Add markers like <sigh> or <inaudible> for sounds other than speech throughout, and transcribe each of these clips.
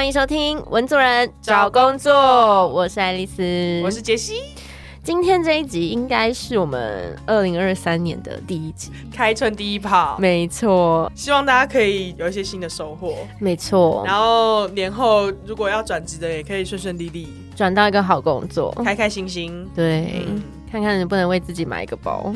欢迎收听文族人找工作，我是爱丽丝，我是杰西。今天这一集应该是我们二零二三年的第一集，开春第一炮，没错。希望大家可以有一些新的收获，没错。然后年后如果要转职的，也可以顺顺利利转到一个好工作，开开心心。对，看看能不能为自己买一个包。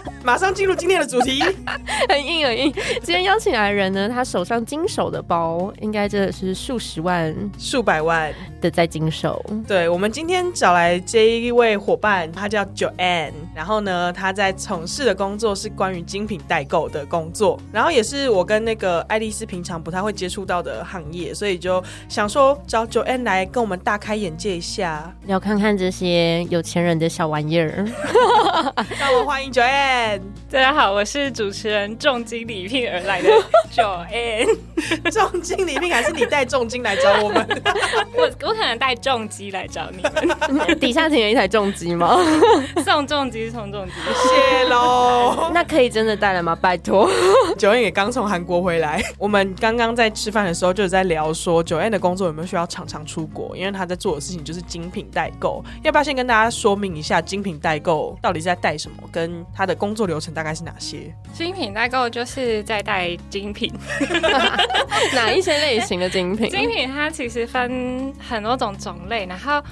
<laughs> 马上进入今天的主题，<laughs> 很硬很硬。今天邀请来的人呢，他手上经手的包，应该真的是数十万、数百万的在经手。对，我们今天找来这一位伙伴，他叫 Joanne，然后呢，他在从事的工作是关于精品代购的工作，然后也是我跟那个爱丽丝平常不太会接触到的行业，所以就想说找 Joanne 来跟我们大开眼界一下，要看看这些有钱人的小玩意儿。<laughs> 让我们欢迎 Joanne。大家好，我是主持人重金礼聘而来的 <laughs> Joanne。重金礼聘还是你带重金来找我们？<laughs> 我我可能带重机来找你们。底下停有一台重机吗？<laughs> 送重机，送重机，谢喽。那可以真的带来吗？拜托。Joanne 也刚从韩国回来，我们刚刚在吃饭的时候就在聊说，Joanne 的工作有没有需要常常出国？因为他在做的事情就是精品代购。要不要先跟大家说明一下精品代购到底是在带什么？跟他的工作流程大概是哪些？精品代购就是在带精品，<laughs> 哪一些类型的精品？精品它其实分很多种种类，然后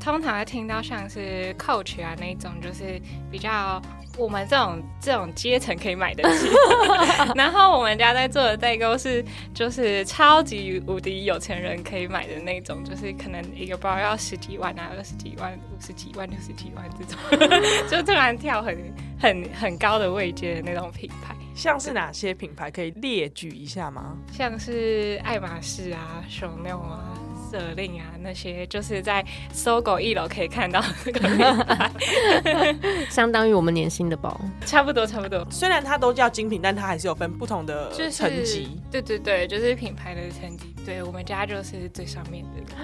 通常会听到像是 Coach 啊那种，就是比较。我们这种这种阶层可以买得起，<laughs> 然后我们家在做的代购是就是超级无敌有钱人可以买的那种，就是可能一个包要十几万啊、二十几万、五十几万、六十几万这种，<laughs> 就突然跳很很很高的位阶的那种品牌。像是哪些品牌可以列举一下吗？像是爱马仕啊、Chanel 啊。色令啊，那些就是在搜狗一楼可以看到那个 <laughs> 品牌，相当于我们年薪的包，差不多差不多。虽然它都叫精品，但它还是有分不同的层级。对对对，就是品牌的层级。对我们家就是最上面的。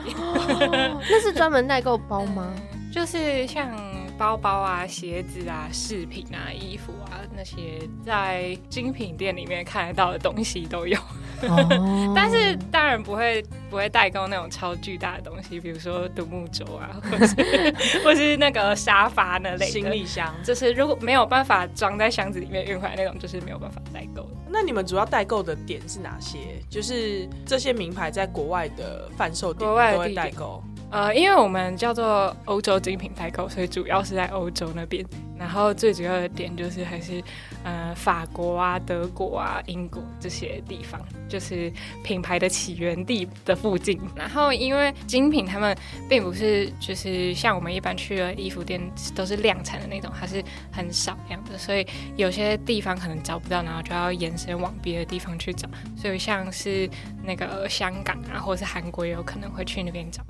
那是专门代购包吗？<laughs> 就是像包包啊、鞋子啊、饰品啊、衣服啊那些，在精品店里面看得到的东西都有。但是当然不会不会代购那种超巨大的东西，比如说独木舟啊，<laughs> 或是 <laughs> 或是那个沙发那类行李箱，就是如果没有办法装在箱子里面运回来那种，就是没有办法代购的。那你们主要代购的点是哪些？就是这些名牌在国外的贩售点都会代购。呃，因为我们叫做欧洲精品代购，所以主要是在欧洲那边。然后最主要的点就是还是呃法国啊、德国啊、英国这些地方，就是品牌的起源地的附近。然后因为精品他们并不是就是像我们一般去的衣服店都是量产的那种，它是很少量的，所以有些地方可能找不到，然后就要延伸往别的地方去找。所以像是那个香港啊，或是韩国，也有可能会去那边找。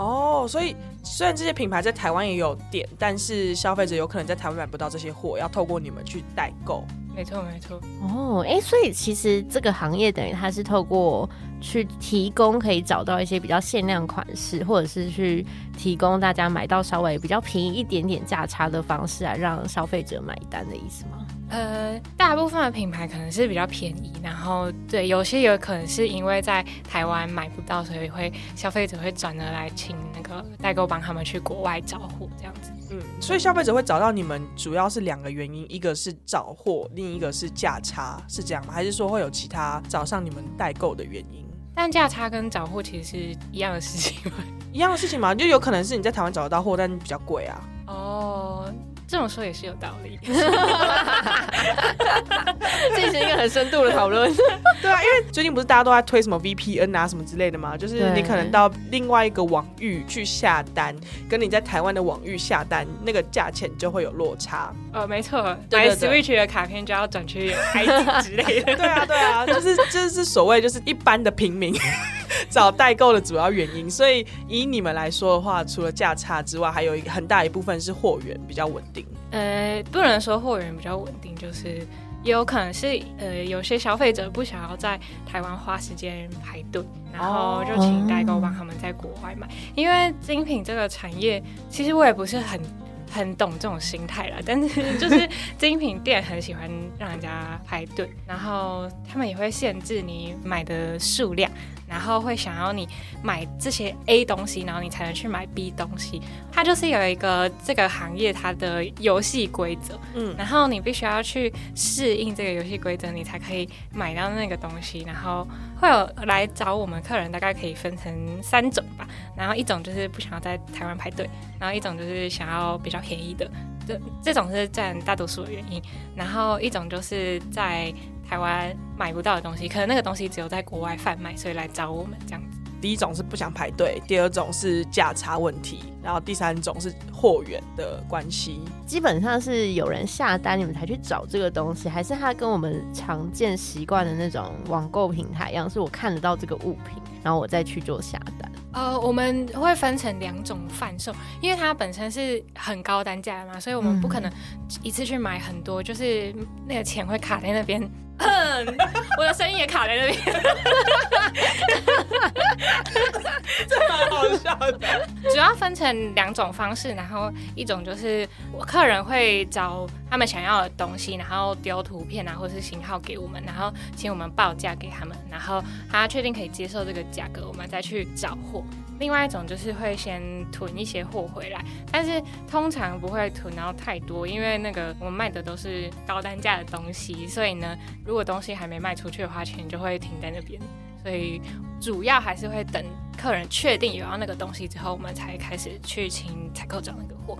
哦，所以虽然这些品牌在台湾也有店，但是消费者有可能在台湾买不到这些货，要透过你们去代购。没错，没错。哦，哎，所以其实这个行业等于它是透过去提供可以找到一些比较限量款式，或者是去提供大家买到稍微比较便宜一点点价差的方式来让消费者买单的意思吗？呃，大部分的品牌可能是比较便宜，然后对有些有可能是因为在台湾买不到，所以会消费者会转而来请那个代购帮他们去国外找货这样子。嗯，所以消费者会找到你们主要是两个原因，一个是找货，另一个是价差，是这样吗？还是说会有其他找上你们代购的原因？但价差跟找货其实是一样的事情吗？<laughs> 一样的事情嘛？就有可能是你在台湾找得到货，但比较贵啊。哦。这么说也是有道理，<laughs> 进行一个很深度的讨论。<laughs> 对啊，因为最近不是大家都在推什么 VPN 啊什么之类的嘛，就是你可能到另外一个网域去下单，跟你在台湾的网域下单，那个价钱就会有落差。呃，没错，买 Switch 的卡片就要转去 IT 之类的。<laughs> 对啊，对啊，就是就是所谓就是一般的平民 <laughs> 找代购的主要原因。所以以你们来说的话，除了价差之外，还有一个很大一部分是货源比较稳定。呃，不能说货源比较稳定，就是也有可能是呃，有些消费者不想要在台湾花时间排队，然后就请代购帮他们在国外买。因为精品这个产业，其实我也不是很很懂这种心态啦，但是 <laughs> 就是精品店很喜欢让人家排队，然后他们也会限制你买的数量。然后会想要你买这些 A 东西，然后你才能去买 B 东西。它就是有一个这个行业它的游戏规则，嗯，然后你必须要去适应这个游戏规则，你才可以买到那个东西。然后会有来找我们客人，大概可以分成三种吧。然后一种就是不想要在台湾排队，然后一种就是想要比较便宜的。这这种是占大多数的原因，然后一种就是在台湾买不到的东西，可能那个东西只有在国外贩卖，所以来找我们这样。第一种是不想排队，第二种是价差问题，然后第三种是货源的关系。基本上是有人下单，你们才去找这个东西，还是它跟我们常见习惯的那种网购平台一样，是我看得到这个物品，然后我再去做下单。呃，我们会分成两种贩售，因为它本身是很高单价的嘛，所以我们不可能一次去买很多，就是那个钱会卡在那边。我的声音也卡在那边，这蛮好笑的。主要分成两种方式，然后一种就是我客人会找他们想要的东西，然后丢图片啊或是型号给我们，然后请我们报价给他们，然后他确定可以接受这个价格，我们再去找货。另外一种就是会先囤一些货回来，但是通常不会囤到太多，因为那个我们卖的都是高单价的东西，所以呢，如果东西还没卖出去的话，钱就会停在那边。所以主要还是会等客人确定有要那个东西之后，我们才开始去请采购找那个货。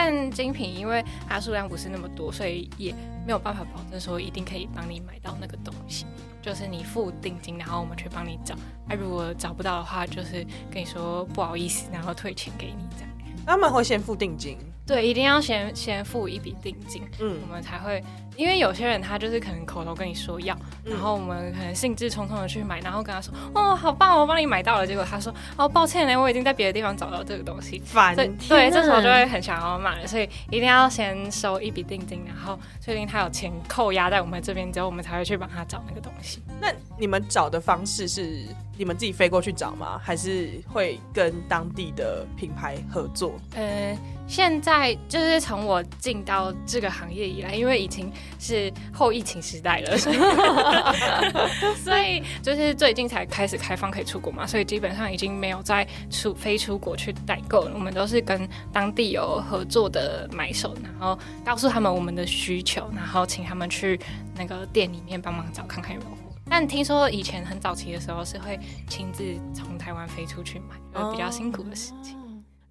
但精品因为它数量不是那么多，所以也没有办法保证说一定可以帮你买到那个东西。就是你付定金，然后我们去帮你找。那如果找不到的话，就是跟你说不好意思，然后退钱给你这样。他们会先付定金。对，一定要先先付一笔定金，嗯，我们才会，因为有些人他就是可能口头跟你说要，然后我们可能兴致冲冲的去买，然后跟他说，哦，好棒，我帮你买到了，结果他说，哦，抱歉呢，我已经在别的地方找到这个东西，烦，对，这时候就会很想要买，所以一定要先收一笔定金，然后确定他有钱扣押在我们这边之后，我们才会去帮他找那个东西。那你们找的方式是你们自己飞过去找吗？还是会跟当地的品牌合作？呃。现在就是从我进到这个行业以来，因为已经是后疫情时代了，<laughs> 所以就是最近才开始开放可以出国嘛，所以基本上已经没有再出飞出国去代购了。我们都是跟当地有合作的买手，然后告诉他们我们的需求，然后请他们去那个店里面帮忙找看看有没有货。但听说以前很早期的时候是会亲自从台湾飞出去买，比较辛苦的事情。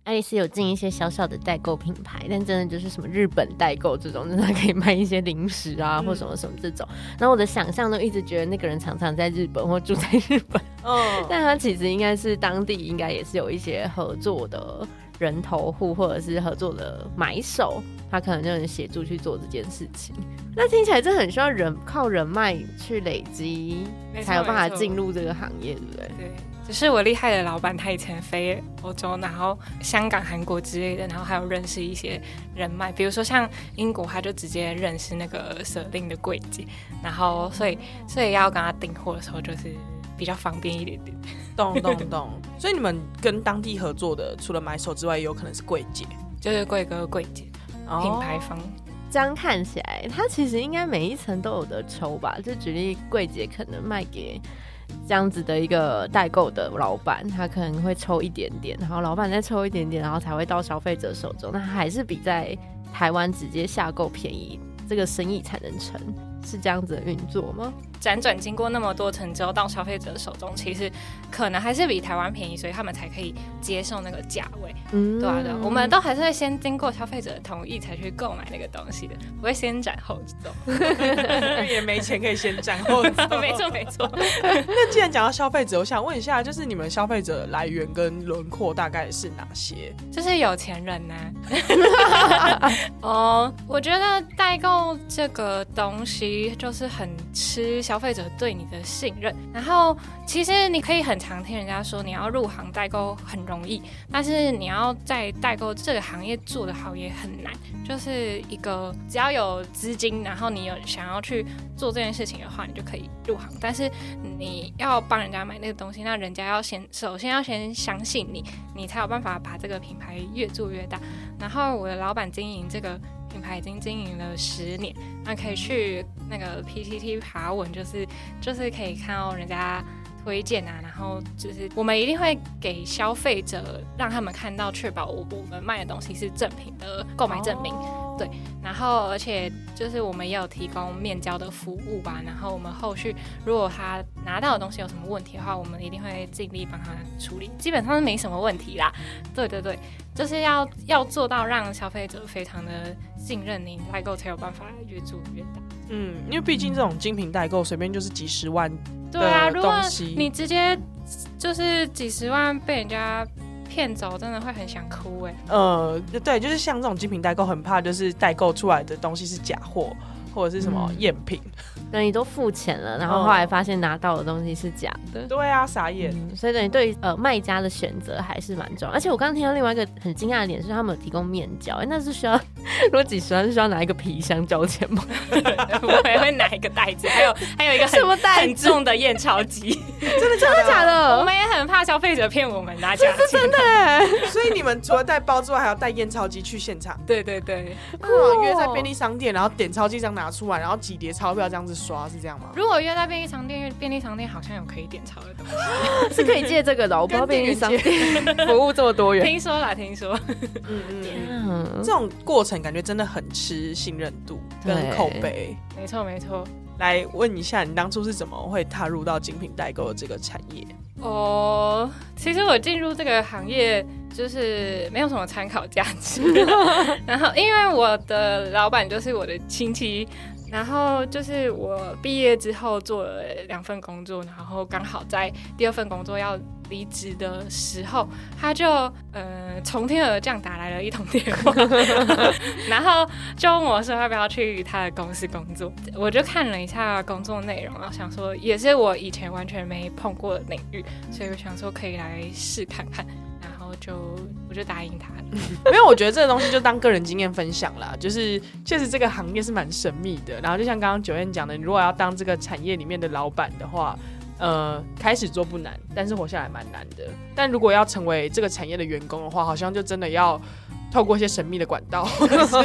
爱丽丝有进一些小小的代购品牌，但真的就是什么日本代购这种，真的可以卖一些零食啊，或什么什么这种。然后我的想象都一直觉得那个人常常在日本或住在日本，嗯，<laughs> 但他其实应该是当地应该也是有一些合作的人头户或者是合作的买手，他可能就能协助去做这件事情。那听起来这很需要人靠人脉去累积，才有办法进入这个行业，对不对？对。只是我厉害的老板，他以前飞欧洲，然后香港、韩国之类的，然后还有认识一些人脉，比如说像英国，他就直接认识那个舍令的柜姐，然后所以所以要跟他订货的时候，就是比较方便一点点。懂懂懂。所以你们跟当地合作的，除了买手之外，也有可能是柜姐，就是贵哥柜姐品牌方。这样看起来，它其实应该每一层都有得抽吧？就举例，柜姐可能卖给。这样子的一个代购的老板，他可能会抽一点点，然后老板再抽一点点，然后才会到消费者手中。那还是比在台湾直接下购便宜，这个生意才能成。是这样子的运作吗？辗转经过那么多层之后，到消费者手中，其实可能还是比台湾便宜，所以他们才可以接受那个价位。嗯，对啊，对，我们都还是会先经过消费者的同意才去购买那个东西的，不会先斩后奏。<laughs> <laughs> 也没钱可以先斩后奏。<laughs> 没错，没错。那既然讲到消费者，我想问一下，就是你们消费者来源跟轮廓大概是哪些？就是有钱人呢。哦，我觉得代购这个东西。就是很吃消费者对你的信任，然后其实你可以很常听人家说，你要入行代购很容易，但是你要在代购这个行业做得好也很难。就是一个只要有资金，然后你有想要去做这件事情的话，你就可以入行。但是你要帮人家买那个东西，那人家要先首先要先相信你，你才有办法把这个品牌越做越大。然后我的老板经营这个。品牌已经经营了十年，那可以去那个 PTT 爬文，就是就是可以看到人家推荐啊，然后就是我们一定会给消费者让他们看到，确保我我们卖的东西是正品的购买证明。对，然后而且就是我们也有提供面交的服务吧，然后我们后续如果他拿到的东西有什么问题的话，我们一定会尽力帮他处理，基本上是没什么问题啦。对对对，就是要要做到让消费者非常的信任你代购，才有办法越做越大。嗯，因为毕竟这种精品代购随便就是几十万，对啊，如果你直接就是几十万被人家骗走，真的会很想哭哎。呃，对，就是像这种精品代购，很怕就是代购出来的东西是假货或者是什么嗯赝品。<laughs> 等你都付钱了，然后后来发现拿到的东西是假的。对啊，傻眼。嗯，所以等于对于呃卖家的选择还是蛮重要。而且我刚刚听到另外一个很惊讶的点是，他们有提供面交，哎、那是需要 <laughs> 如果几十万是需要拿一个皮箱交钱吗？<laughs> 我也会拿一个袋子，还有还有一个很什么袋很重的验钞机。<laughs> 真的假的？假的？我们也很怕消费者骗我们拿假钱。真的？所以你们除了带包之外，还要带验钞机去现场。对对对。哦，约在便利商店，然后点钞机这样拿出来，然后几叠钞票这样子刷，是这样吗？如果约在便利商店，因为便利商店好像有可以点钞的东西。是可以借这个的哦、我不知道便利商店服务这么多元。听说啦，听说。嗯嗯。嗯这，种过程感觉真的很吃信任度跟口碑。没错没错。来问一下，你当初是怎么会踏入到精品代购的这个产业？哦，其实我进入这个行业就是没有什么参考价值，<laughs> 然后因为我的老板就是我的亲戚，然后就是我毕业之后做了两份工作，然后刚好在第二份工作要离职的时候，他就呃从天而降打来了一通电话，<laughs> 然后就问我说要不要去他的公司工作，我就看了一下工作内容，然后想说也是我以前完全没碰过的领域，所以我想说可以来试看看，然后就我就答应他了。没有，我觉得这个东西就当个人经验分享啦。就是确实这个行业是蛮神秘的，然后就像刚刚九燕讲的，你如果要当这个产业里面的老板的话。呃，开始做不难，但是活下来蛮难的。但如果要成为这个产业的员工的话，好像就真的要透过一些神秘的管道，<laughs> 或者是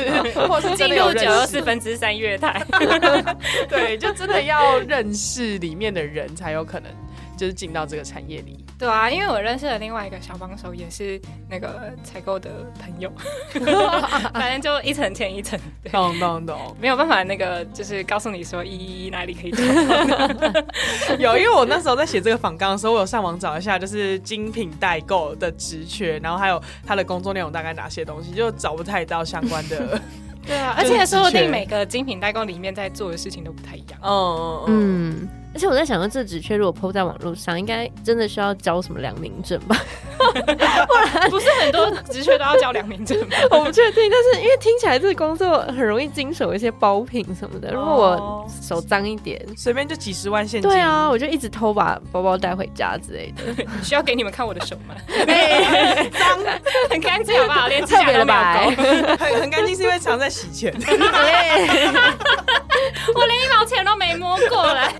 或者是真进入九又四分之三月台，<laughs> 对，就真的要认识里面的人才有可能就是进到这个产业里。对啊，因为我认识的另外一个小帮手，也是那个采购的朋友，<laughs> 反正就一层牵一层，对懂懂懂。没有办法那个就是告诉你说一一一哪里可以找。<laughs> 有，因为我那时候在写这个访纲的时候，我有上网找一下，就是精品代购的职缺，然后还有他的工作内容大概哪些东西，就找不太到相关的。<laughs> 对啊，而且说不定每个精品代购里面在做的事情都不太一样。嗯嗯嗯，嗯，而且我在想，这纸却如果抛在网络上，应该真的需要交什么良民证吧？<laughs> 不是很多职缺都要交良民证吗？<laughs> 我不确定，但是因为听起来这个工作很容易经手一些包品什么的，如果哦我手脏一点，随便就几十万现金。对啊，，我就一直偷把包包带回家之类的，<laughs> 需要给你们看我的手吗？脏很干净好不好？连指特别的甲都没。很很干净，是因为常在洗钱。我连一毛钱都没摸过了。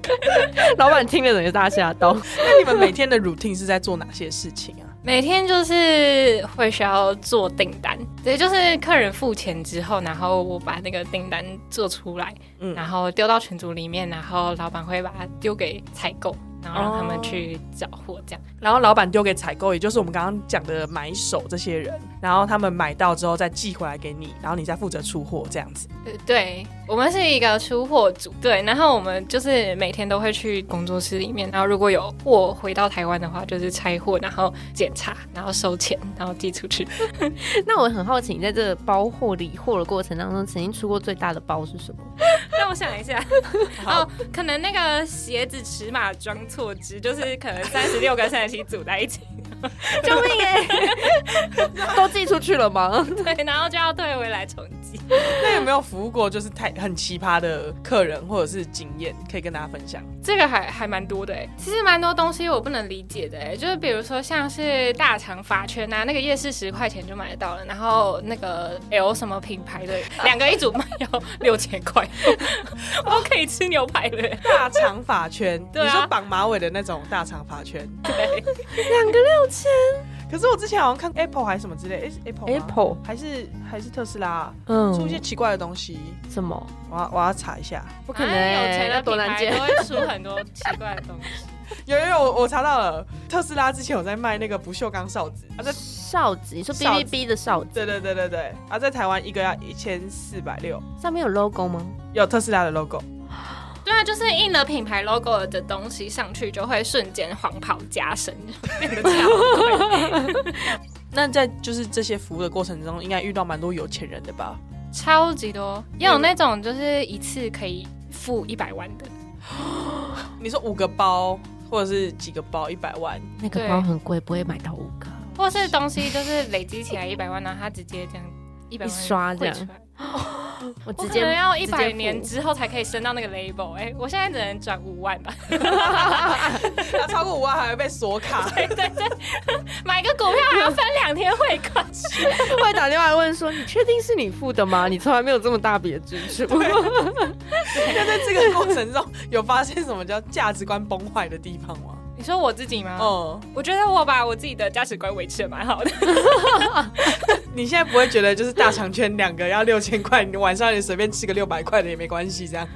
老板听了整个大吓到。那你们每天的 routine 是在做哪些事情啊？每天就是会需要做订单，对，就是客人付钱之后，然后我把那个订单做出来，嗯。然后丢到群组里面，然后老板会把它丢给采购，然后让他们去找货，这样。然后老板丢给采购，也就是我们刚刚讲的买手这些人，然后他们买到之后再寄回来给你，然后你再负责出货这样子。对对，我们是一个出货组，对，然后我们就是每天都会去工作室里面，然后如果有货回到台湾的话，就是拆货，然后检查，然后收钱，然后寄出去。<laughs> 那我很好奇，你在这个包货理货的过程当中，曾经出过最大的包是什么？<laughs> 让我想一下，<laughs> 哦，可能那个鞋子尺码装错支，就是可能三十六跟三十七组在一起，救命哎、<laughs> 都寄出去了吗？对，然后就要退回来重寄。<laughs> 那有没有服务过就是太很奇葩的客人或者是经验，可以跟大家分享？这个还还蛮多的哎，其实蛮多东西我不能理解的哎，就是比如说像是大肠发圈啊，那个夜市十块钱就买得到了，然后那个 L 什么品牌的两个一组卖要六千块，<laughs> 我可以吃牛排了耶。大长发圈，对啊你说绑马尾的那种大长发圈。对，两个六千可是我之前好像看 Apple 还是什么之类，诶是 Apple Apple 还是还是特斯拉嗯出一些奇怪的东西，什么？我要我要查一下。不可能、哎有钱欸，的那多难见。会出很多奇怪的东西。有 <laughs> 有有，我我查到了，特斯拉之前有在卖那个不锈钢哨子，啊在哨子，你说 BBB 的哨子，对对对对对，啊在台湾一个要一千四百六，上面有 logo 吗？有特斯拉的 logo。就是印了品牌 logo 的东西上去，就会瞬间黄袍加身，变得超贵，那在就是这些服务的过程中，应该遇到蛮多有钱人的吧？超级多。也有那种就是一次可以付一百万的，你说五个包或者是几个包一百万，那个包很贵，不会买到五个。或是东西就是累积起来一百万，然后他直接这样一百一万刷这样。<laughs> 我我直接可能要一百年之后才可以升到那个 label，哎、我现在只能转五万吧，<laughs> 要超过五万还会被锁卡。<laughs> 对对对，买个股票还要分两天汇款，会打电话问说：“你确定是你付的吗？<laughs> 你从来没有这么大笔的支出。那在这个过程中，有发现什么叫价值观崩坏的地方吗？你说我自己吗？嗯，我觉得我把我自己的价值观维持的蛮好的。<laughs> 你现在不会觉得就是大长圈两个要六千块，你晚上你随便吃个六百块的也没关系，这样？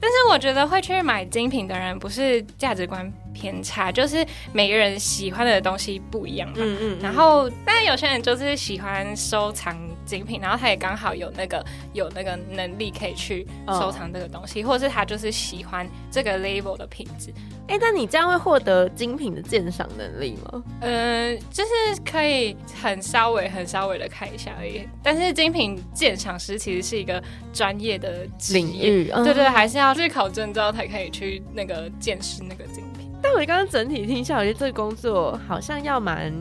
但是我觉得会去买精品的人，不是价值观偏差，就是每个人喜欢的东西不一样嘛。嗯嗯然后，但有些人就是喜欢收藏精品，然后他也刚好有那个有那个能力可以去收藏这个东西，或者是他就是喜欢这个 label 的品质。哎，那你这样会获得精品的鉴赏能力吗？嗯，就是可以很稍微、很稍微的看一下而已。但是精品鉴赏师其实是一个专业的职领业，域，嗯对对，还是要去考证照才可以去那个见识那个精品。但我刚刚整体听下来，我觉得这个工作好像要蛮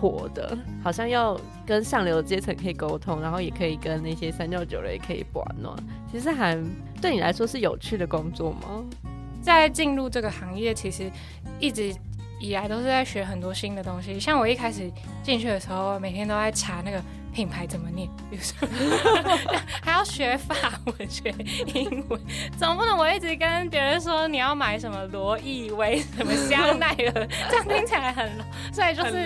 活的，好像要跟上流阶层可以沟通，然后也可以跟那些三教九流也可以玩暖。其实还对你来说是有趣的工作吗？在进入这个行业，其实一直以来都是在学很多新的东西。像我一开始进去的时候，每天都在查那个品牌怎么念，比如说还要学法文、学英文，总不能我一直跟别人说你要买什么罗意威、什么香奈儿，<laughs> 这样听起来很 low。所以就是。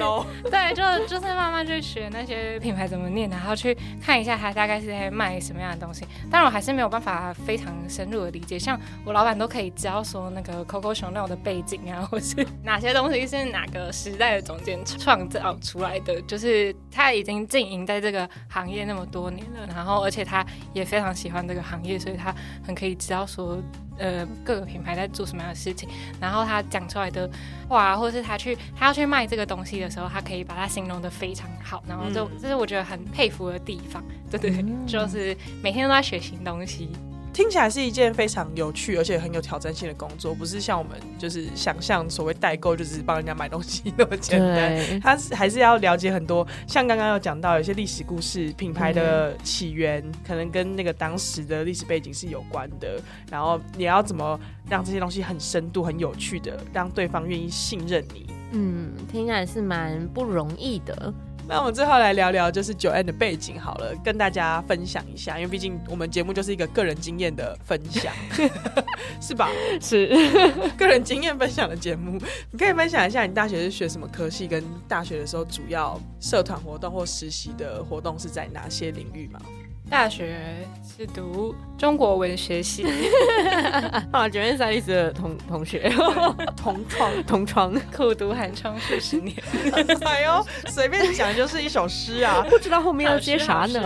对，就就是慢慢去学那些品牌怎么念，然后去看一下它大概是在卖什么样的东西。当然，我还是没有办法非常深入的理解，像我老板都可以教说那个 Coco Chanel 的背景啊，或是哪些东西是哪个时代的总监创造出来的，就是他已经经营在这个行业那么多年了，然后而且他也非常喜欢这个行业，所以他很可以知道说。呃，各个品牌在做什么样的事情，然后他讲出来的话，或者是他去他要去卖这个东西的时候，他可以把它形容的非常好，然后就、嗯这是我觉得很佩服的地方。对对，就是每天都在学新东西。听起来是一件非常有趣而且很有挑战性的工作，不是像我们就是想象所谓代购就只是帮人家买东西那么简单。对，他是还是要了解很多，像刚刚有讲到有些历史故事、品牌的起源，可能跟那个当时的历史背景是有关的。然后你要怎么让这些东西很深度、很有趣的，让对方愿意信任你。嗯，听起来是蛮不容易的。那我们最后来聊聊就是九 N 的背景好了，跟大家分享一下，因为毕竟我们节目就是一个个人经验的分享，<laughs> 是吧？是，<laughs> 个人经验分享的节目，你可以分享一下你大学是学什么科系，跟大学的时候主要社团活动或实习的活动是在哪些领域吗？大学是读中国文学系，<laughs> 啊，九月三历史的同同学 <laughs> 同窗，<laughs> 同窗，苦读寒窗数十年。哎呦，随便讲就是一首诗啊！不知道后面要接啥呢？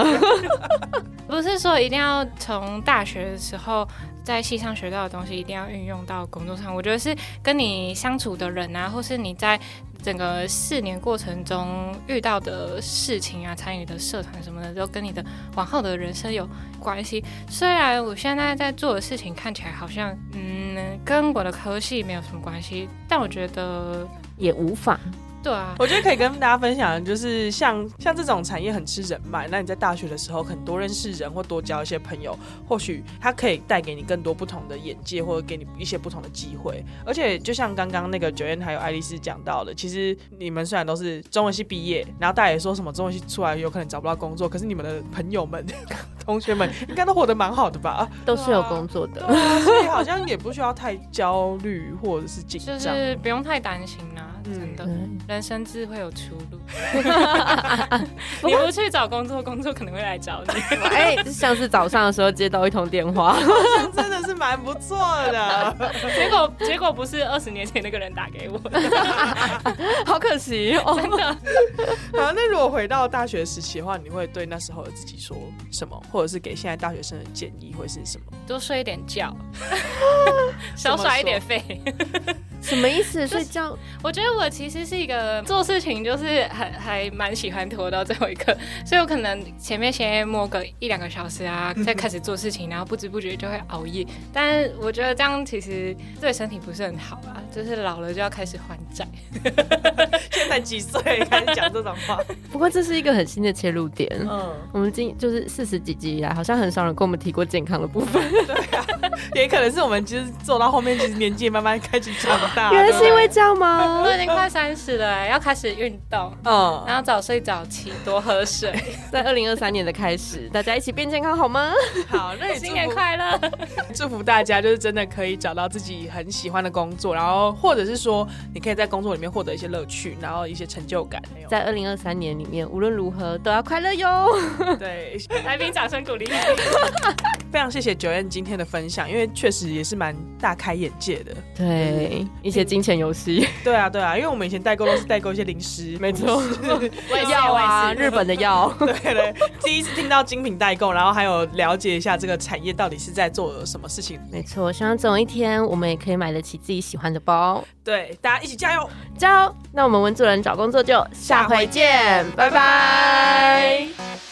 不是说一定要从大学的时候在系上学到的东西，一定要运用到工作上。我觉得是跟你相处的人啊，或是你在整个四年过程中遇到的事情啊，参与的社团什么的，都跟你的往后的人生有关系。虽然我现在在做的事情看起来好像，嗯，跟我的科系没有什么关系，但我觉得，也无法。对啊，我觉得可以跟大家分享，就是像像这种产业很吃人脉，那你在大学的时候很多认识人或多交一些朋友，或许他可以带给你更多不同的眼界，或者给你一些不同的机会。而且就像刚刚那个九燕还有爱丽丝讲到的，其实你们虽然都是中文系毕业，然后大家也说什么中文系出来有可能找不到工作，可是你们的朋友们 <laughs> 同学们应该都活得蛮好的吧？都是有工作的。啊，所以好像也不需要太焦虑或者是紧张就。是不用太担心啦、嗯真的，对人生自会有出路。<laughs> 你不去找工作，工作可能会来找你。<laughs> 哎，像是早上的时候接到一通电话，真的是蛮不错的。<laughs> 结果结果不是二十年前那个人打给我，好可惜哦。好，那如果回到大学时期的话，你会对那时候的自己说什么，或者是给现在大学生的建议会是什么？多睡一点觉，少耍一点废。什么意思？睡觉？我觉得我其实是一个做事情就是还还蛮喜欢拖到最后一刻，所以我可能前面先摸个一两个小时啊，再开始做事情，然后不知不觉就会熬夜。但是我觉得这样其实对身体不是很好啊，<laughs> 就是老了就要开始还债。现在几岁开始讲这种话？不过这是一个很新的切入点。嗯，我们今就是四十几集以来，好像很少人跟我们提过健康的部分。<laughs> <laughs> 也可能是我们其实做到后面，其实年纪也慢慢开始长大。<laughs> 原来是因为这样吗都？<laughs> 已经快三十了欸，要开始运动，嗯，然后早睡早起，多喝水。在二零二三年的开始，大家一起变健康好吗？好，那新年快乐！祝福大家，就是真的可以找到自己很喜欢的工作，然后或者是说，你可以在工作里面获得一些乐趣，然后一些成就感。在二零二三年里面，无论如何都要快乐哟。对，来宾掌声鼓励。非常谢谢九燕今天的分享，因为确实也是蛮大开眼界的。对，一些金钱游戏，<laughs> 对啊，对啊，因为我们以前代购都是代购一些零食，<laughs> 没错，<laughs> 药啊，日本的药。对对，第一次听到精品代购，然后还有了解一下这个产业到底是在做什么事情。没错，希望总有一天我们也可以买得起自己喜欢的包。对，大家一起加油！加油！那我们文主人找工作就下回见，拜拜